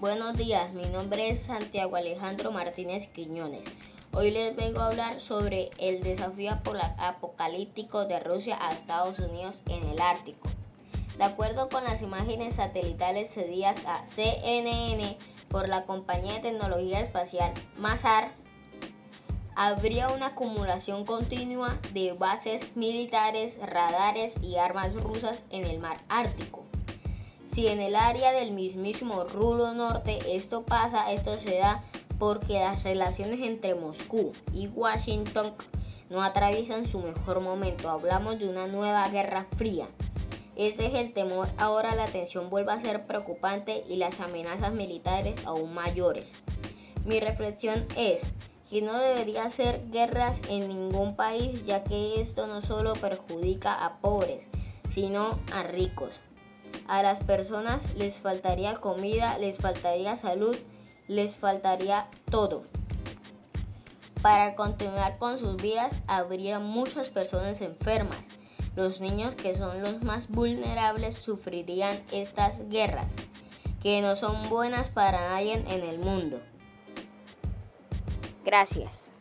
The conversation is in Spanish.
Buenos días, mi nombre es Santiago Alejandro Martínez Quiñones. Hoy les vengo a hablar sobre el desafío apocalíptico de Rusia a Estados Unidos en el Ártico. De acuerdo con las imágenes satelitales cedidas a CNN por la compañía de tecnología espacial Mazar, habría una acumulación continua de bases militares, radares y armas rusas en el mar Ártico. Si en el área del mismísimo Rulo Norte esto pasa, esto se da porque las relaciones entre Moscú y Washington no atraviesan su mejor momento. Hablamos de una nueva guerra fría. Ese es el temor. Ahora la tensión vuelve a ser preocupante y las amenazas militares aún mayores. Mi reflexión es que no debería ser guerras en ningún país ya que esto no solo perjudica a pobres, sino a ricos. A las personas les faltaría comida, les faltaría salud, les faltaría todo. Para continuar con sus vidas habría muchas personas enfermas. Los niños que son los más vulnerables sufrirían estas guerras, que no son buenas para nadie en el mundo. Gracias.